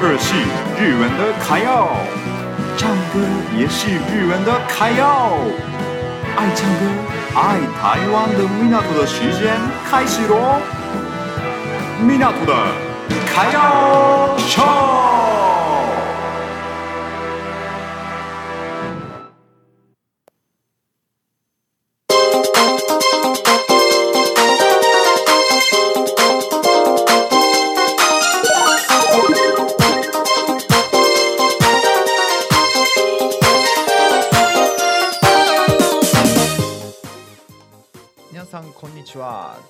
二是日文的卡要，唱歌也是日文的卡要。爱唱歌、爱台湾的米纳图的时间开始喽！米纳图的卡要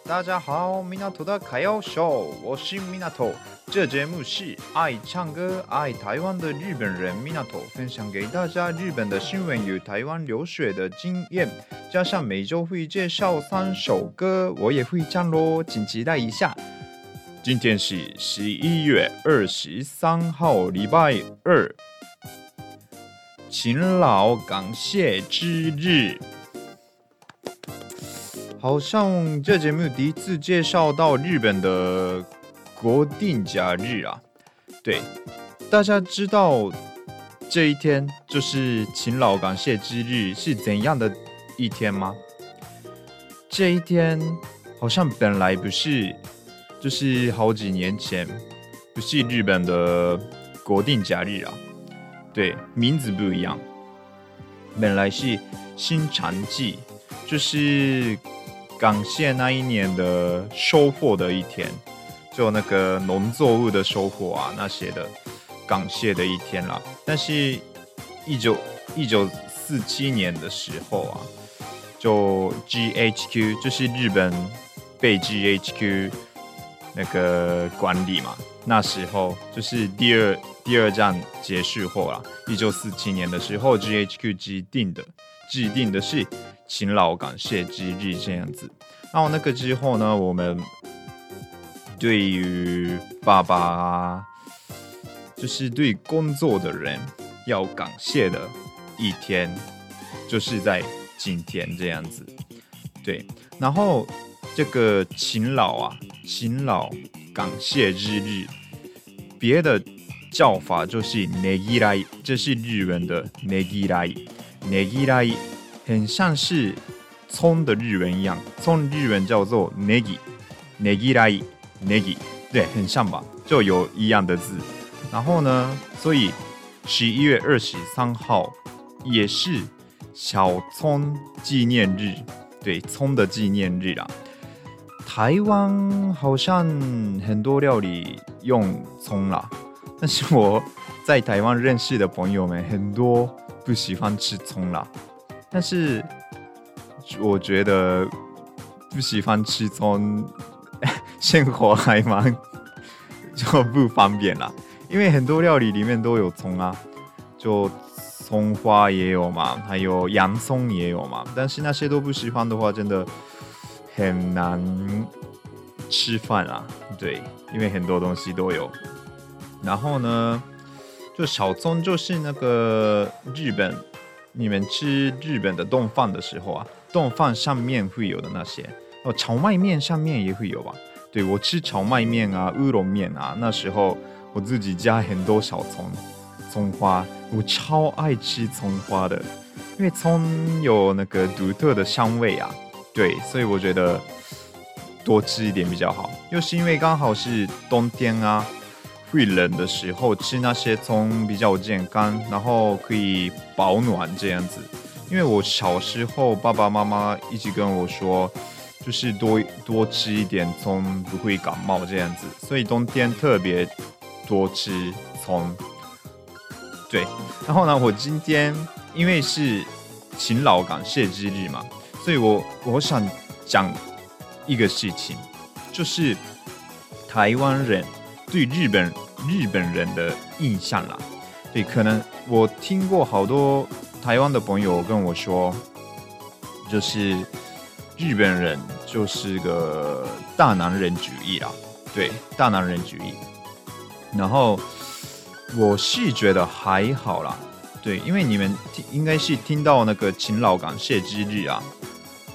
大家好，米纳图的卡要秀，我是米纳图。这节目是爱唱歌、爱台湾的日本人米纳图分享给大家日本的新闻与台湾留学的经验，加上每周会介绍三首歌，我也会唱咯，请期待一下。今天是十一月二十三号，礼拜二，勤劳感谢之日。好像这节目第一次介绍到日本的国定假日啊，对，大家知道这一天就是勤劳感谢之日是怎样的一天吗？这一天好像本来不是，就是好几年前不是日本的国定假日啊，对，名字不一样，本来是新尝祭，就是。感谢那一年的收获的一天，就那个农作物的收获啊，那些的感谢的一天啦。但是，一九一九四七年的时候啊，就 GHQ 就是日本被 GHQ 那个管理嘛。那时候就是第二第二战结束后啊，一九四七年的时候，GHQ 制定的制定的是。勤劳感谢之日这样子，然后那个之后呢，我们对于爸爸，就是对工作的人要感谢的一天，就是在今天这样子。对，然后这个勤劳啊，勤劳感谢之日，别的叫法就是ねぎらい，这是日文的ねぎらい，ねぎらい。 很像是葱的日文一样，葱日文叫做 negi，negi 对，很像吧，就有一样的字。然后呢，所以十一月二十三号也是小葱纪念日，对，葱的纪念日啊。台湾好像很多料理用葱啦，但是我在台湾认识的朋友们很多不喜欢吃葱啦。但是我觉得不喜欢吃葱，生活还蛮 就不方便啦。因为很多料理里面都有葱啊，就葱花也有嘛，还有洋葱也有嘛。但是那些都不喜欢的话，真的很难吃饭啊。对，因为很多东西都有。然后呢，就小葱就是那个日本。你们吃日本的冻饭的时候啊，冻饭上面会有的那些哦，荞麦面上面也会有吧？对，我吃荞麦面啊、乌龙面啊，那时候我自己加很多小葱、葱花，我超爱吃葱花的，因为葱有那个独特的香味啊。对，所以我觉得多吃一点比较好。又是因为刚好是冬天啊。会冷的时候吃那些葱比较健康，然后可以保暖这样子。因为我小时候爸爸妈妈一直跟我说，就是多多吃一点葱不会感冒这样子，所以冬天特别多吃葱。对，然后呢，我今天因为是勤劳感谢之日嘛，所以我我想讲一个事情，就是台湾人对日本。日本人的印象啦，对，可能我听过好多台湾的朋友跟我说，就是日本人就是个大男人主义啦，对，大男人主义。然后我是觉得还好啦，对，因为你们听应该是听到那个勤劳感谢之日啊，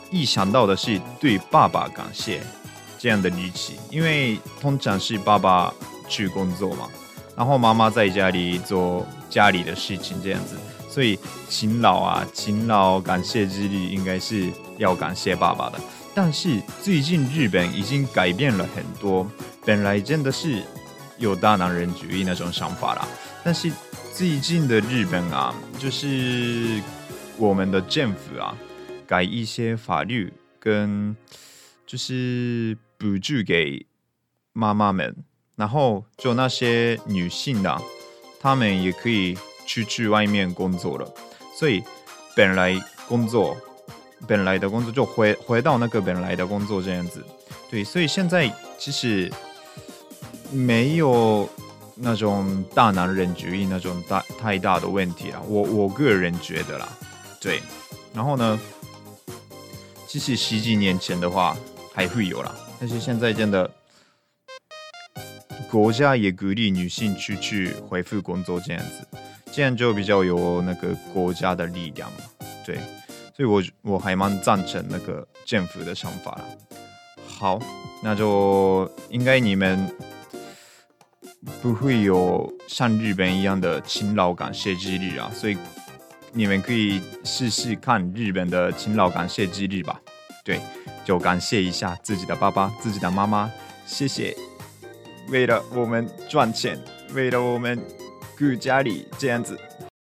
一想到的是对爸爸感谢这样的语气，因为通常是爸爸。去工作嘛，然后妈妈在家里做家里的事情这样子，所以勤劳啊，勤劳感谢之力应该是要感谢爸爸的。但是最近日本已经改变了很多，本来真的是有大男人主义那种想法啦，但是最近的日本啊，就是我们的政府啊，改一些法律跟就是补助给妈妈们。然后就那些女性啊，她们也可以出去外面工作了。所以本来工作，本来的工作就回回到那个本来的工作这样子。对，所以现在其实没有那种大男人主义那种大太大的问题了。我我个人觉得啦，对。然后呢，其实十几年前的话还会有啦，但是现在真的。国家也鼓励女性出去恢复工作，这样子，这样就比较有那个国家的力量嘛。对，所以我我还蛮赞成那个政府的想法啦。好，那就应该你们不会有像日本一样的勤劳感谢之日啊，所以你们可以试试看日本的勤劳感谢之日吧。对，就感谢一下自己的爸爸、自己的妈妈，谢谢。为了我们赚钱，为了我们顾家里这样子。